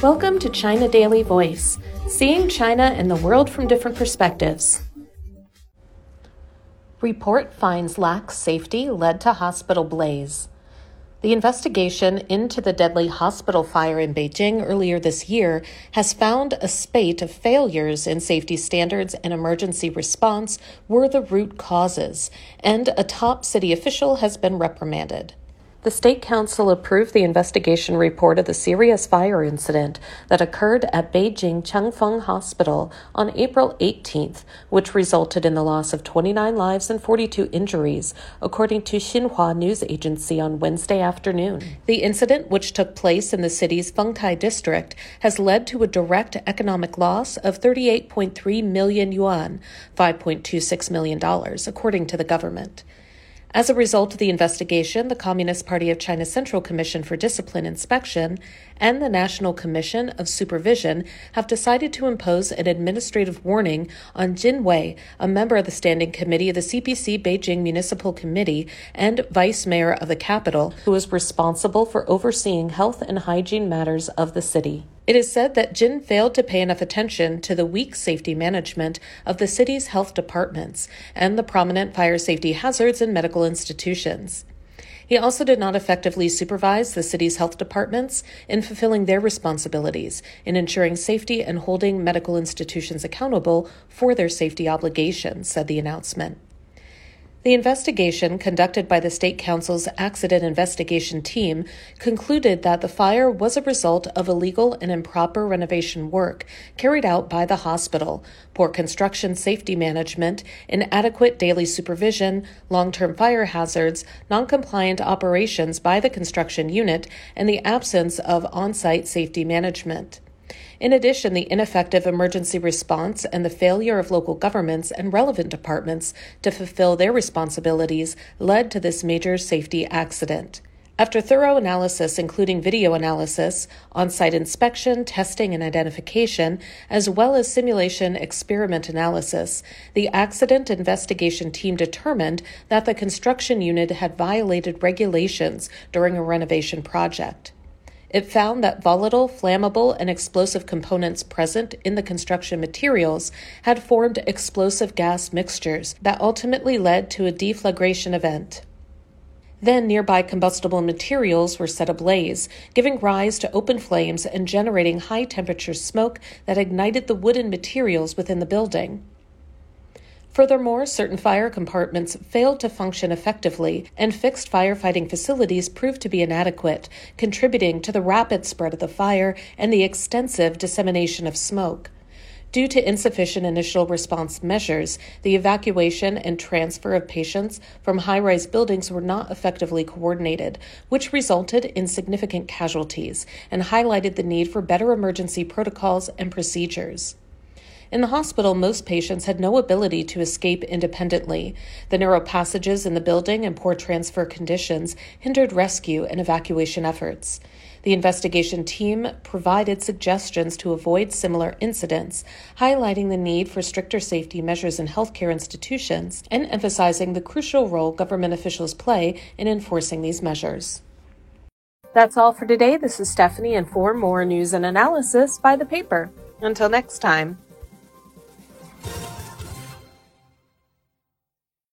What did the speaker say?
Welcome to China Daily Voice, seeing China and the world from different perspectives. Report finds lax safety led to hospital blaze. The investigation into the deadly hospital fire in Beijing earlier this year has found a spate of failures in safety standards and emergency response were the root causes, and a top city official has been reprimanded. The State Council approved the investigation report of the serious fire incident that occurred at Beijing Changfeng Hospital on April 18th, which resulted in the loss of 29 lives and 42 injuries, according to Xinhua News Agency on Wednesday afternoon. The incident, which took place in the city's Fengtai district, has led to a direct economic loss of 38.3 million yuan, $5.26 million, according to the government. As a result of the investigation, the Communist Party of China Central Commission for Discipline Inspection and the National Commission of Supervision have decided to impose an administrative warning on Jin Wei, a member of the Standing Committee of the CPC Beijing Municipal Committee and Vice Mayor of the capital, who is responsible for overseeing health and hygiene matters of the city. It is said that Jin failed to pay enough attention to the weak safety management of the city's health departments and the prominent fire safety hazards in medical institutions. He also did not effectively supervise the city's health departments in fulfilling their responsibilities in ensuring safety and holding medical institutions accountable for their safety obligations, said the announcement. The investigation, conducted by the State Council's Accident Investigation Team, concluded that the fire was a result of illegal and improper renovation work carried out by the hospital, poor construction safety management, inadequate daily supervision, long term fire hazards, non compliant operations by the construction unit, and the absence of on site safety management. In addition, the ineffective emergency response and the failure of local governments and relevant departments to fulfill their responsibilities led to this major safety accident. After thorough analysis, including video analysis, on site inspection, testing, and identification, as well as simulation experiment analysis, the accident investigation team determined that the construction unit had violated regulations during a renovation project. It found that volatile, flammable, and explosive components present in the construction materials had formed explosive gas mixtures that ultimately led to a deflagration event. Then nearby combustible materials were set ablaze, giving rise to open flames and generating high temperature smoke that ignited the wooden materials within the building. Furthermore, certain fire compartments failed to function effectively, and fixed firefighting facilities proved to be inadequate, contributing to the rapid spread of the fire and the extensive dissemination of smoke. Due to insufficient initial response measures, the evacuation and transfer of patients from high rise buildings were not effectively coordinated, which resulted in significant casualties and highlighted the need for better emergency protocols and procedures. In the hospital, most patients had no ability to escape independently. The narrow passages in the building and poor transfer conditions hindered rescue and evacuation efforts. The investigation team provided suggestions to avoid similar incidents, highlighting the need for stricter safety measures in healthcare institutions and emphasizing the crucial role government officials play in enforcing these measures. That's all for today. This is Stephanie, and for more news and analysis, buy the paper. Until next time.